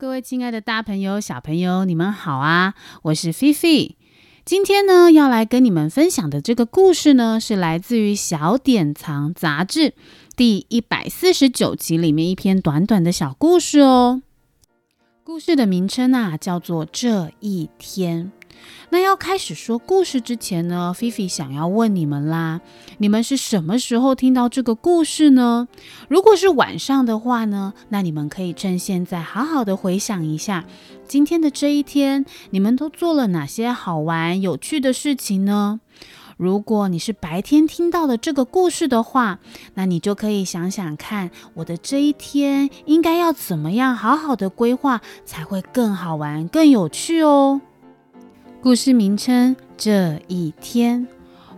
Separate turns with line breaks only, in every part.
各位亲爱的大朋友、小朋友，你们好啊！我是菲菲。今天呢，要来跟你们分享的这个故事呢，是来自于《小典藏》杂志第一百四十九集里面一篇短短的小故事哦。故事的名称啊，叫做《这一天》。那要开始说故事之前呢，菲菲想要问你们啦：你们是什么时候听到这个故事呢？如果是晚上的话呢，那你们可以趁现在好好的回想一下今天的这一天，你们都做了哪些好玩有趣的事情呢？如果你是白天听到的这个故事的话，那你就可以想想看，我的这一天应该要怎么样好好的规划，才会更好玩、更有趣哦。故事名称：这一天。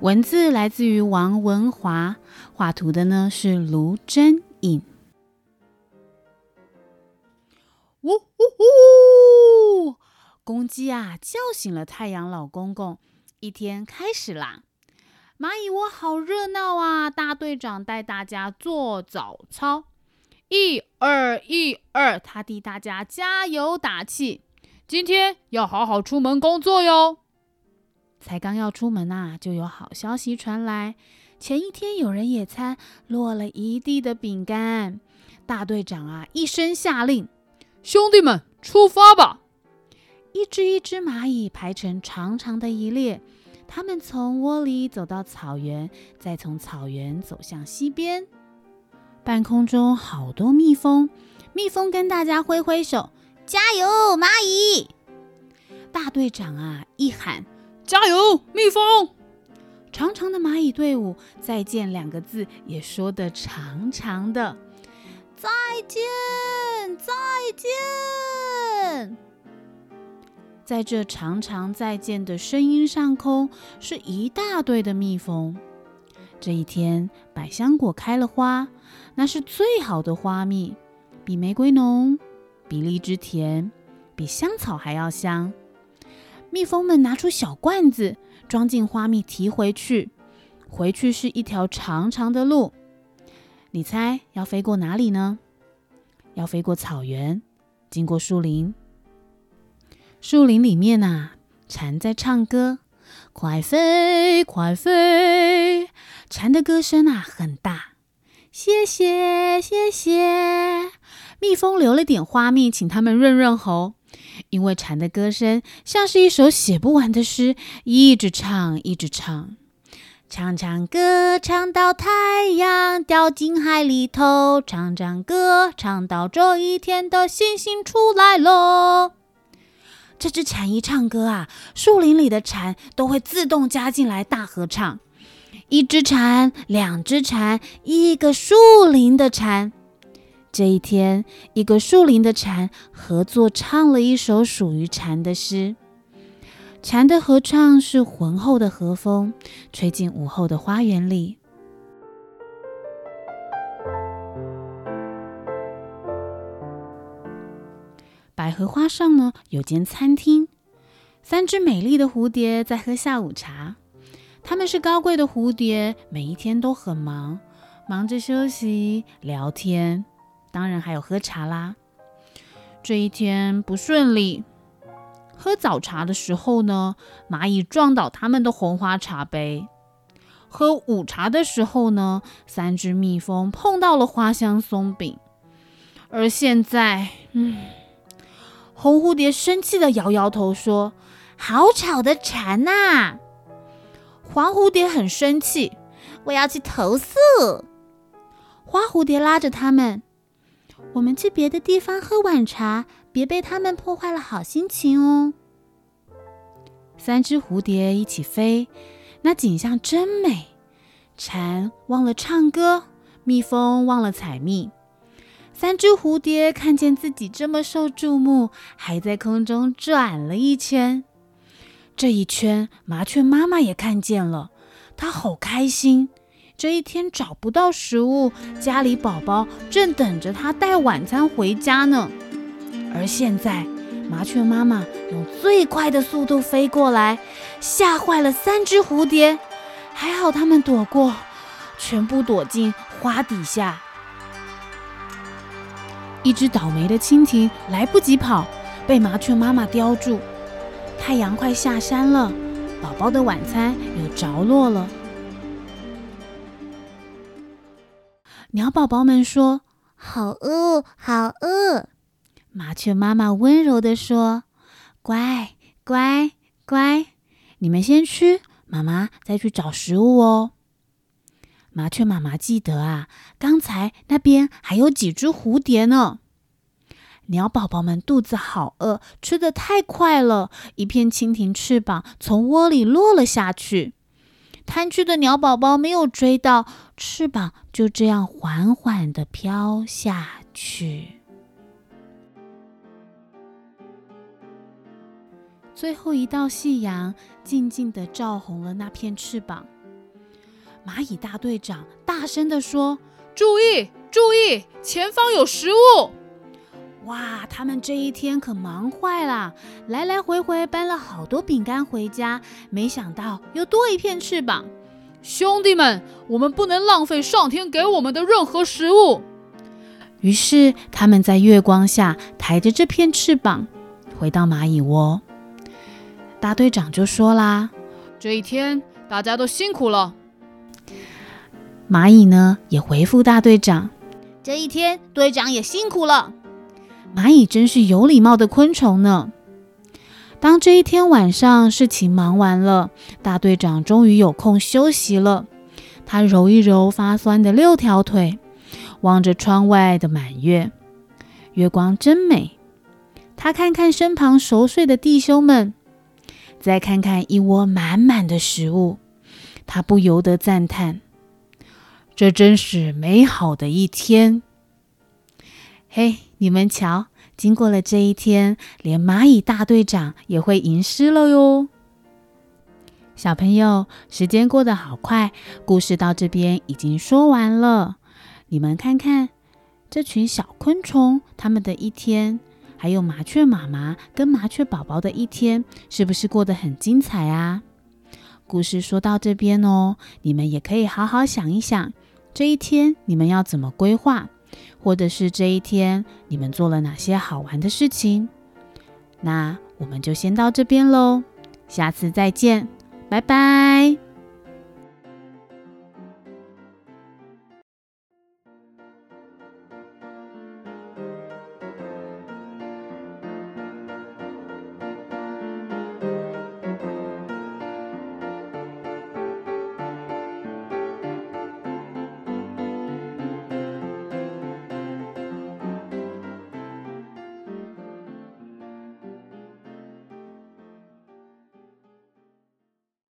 文字来自于王文华，画图的呢是卢真颖。呜呜呜！公鸡啊叫醒了太阳老公公，一天开始啦。蚂蚁窝好热闹啊！大队长带大家做早操，一二一二，他替大家加油打气。今天要好好出门工作哟。才刚要出门呐，就有好消息传来。前一天有人野餐，落了一地的饼干。大队长啊，一声下令：“兄弟们，出发吧！”一只一只蚂蚁排成长长的一列。他们从窝里走到草原，再从草原走向西边。半空中好多蜜蜂，蜜蜂跟大家挥挥手，加油，蚂蚁！大队长啊，一喊：“加油，蜜蜂！”长长的蚂蚁队伍，再见两个字也说得长长的，再见，再见。在这长长再见的声音上空，是一大堆的蜜蜂。这一天，百香果开了花，那是最好的花蜜，比玫瑰浓，比荔枝甜，比香草还要香。蜜蜂们拿出小罐子，装进花蜜，提回去。回去是一条长长的路。你猜要飞过哪里呢？要飞过草原，经过树林。树林里面呐，蝉在唱歌，快飞快飞。蝉的歌声啊很大，谢谢谢谢。蜜蜂留了点花蜜，请他们润润喉，因为蝉的歌声像是一首写不完的诗，一直唱一直唱，唱唱歌唱到太阳掉进海里头，唱唱歌唱到这一天的星星出来喽。这只蝉一唱歌啊，树林里的蝉都会自动加进来大合唱。一只蝉，两只蝉，一个树林的蝉。这一天，一个树林的蝉合作唱了一首属于蝉的诗。蝉的合唱是浑厚的和风，吹进午后的花园里。百合花上呢有间餐厅，三只美丽的蝴蝶在喝下午茶。它们是高贵的蝴蝶，每一天都很忙，忙着休息、聊天，当然还有喝茶啦。这一天不顺利，喝早茶的时候呢，蚂蚁撞倒他们的红花茶杯；喝午茶的时候呢，三只蜜蜂碰到了花香松饼。而现在，嗯。红蝴蝶生气的摇摇头说：“好吵的蝉呐！”黄蝴蝶很生气：“我要去投诉。”花蝴蝶拉着他们：“我们去别的地方喝晚茶，别被他们破坏了好心情哦。”三只蝴蝶一起飞，那景象真美。蝉忘了唱歌，蜜蜂忘了采蜜。三只蝴蝶看见自己这么受注目，还在空中转了一圈。这一圈，麻雀妈妈也看见了，她好开心。这一天找不到食物，家里宝宝正等着他带晚餐回家呢。而现在，麻雀妈妈用最快的速度飞过来，吓坏了三只蝴蝶。还好它们躲过，全部躲进花底下。一只倒霉的蜻蜓来不及跑，被麻雀妈妈叼住。太阳快下山了，宝宝的晚餐有着落了。鸟宝宝们说：“
好饿，好饿。”
麻雀妈妈温柔地说：“乖，乖，乖，你们先吃，妈妈再去找食物哦。”麻雀妈妈记得啊，刚才那边还有几只蝴蝶呢。鸟宝宝们肚子好饿，吃的太快了，一片蜻蜓翅膀从窝里落了下去。贪吃的鸟宝宝没有追到，翅膀就这样缓缓的飘下去。最后一道夕阳静静的照红了那片翅膀。蚂蚁大队长大声的说：“
注意，注意，前方有食物！”
哇，他们这一天可忙坏了，来来回回搬了好多饼干回家，没想到又多一片翅膀。
兄弟们，我们不能浪费上天给我们的任何食物。
于是他们在月光下抬着这片翅膀，回到蚂蚁窝。大队长就说啦：“
这一天大家都辛苦了。”
蚂蚁呢也回复大队长：“
这一天队长也辛苦了。”
蚂蚁真是有礼貌的昆虫呢。当这一天晚上事情忙完了，大队长终于有空休息了。他揉一揉发酸的六条腿，望着窗外的满月，月光真美。他看看身旁熟睡的弟兄们，再看看一窝满满的食物，他不由得赞叹：“这真是美好的一天。”嘿，你们瞧。经过了这一天，连蚂蚁大队长也会吟诗了哟。小朋友，时间过得好快，故事到这边已经说完了。你们看看这群小昆虫，他们的一天，还有麻雀妈妈跟麻雀宝宝的一天，是不是过得很精彩啊？故事说到这边哦，你们也可以好好想一想，这一天你们要怎么规划。或者是这一天你们做了哪些好玩的事情？那我们就先到这边喽，下次再见，拜拜。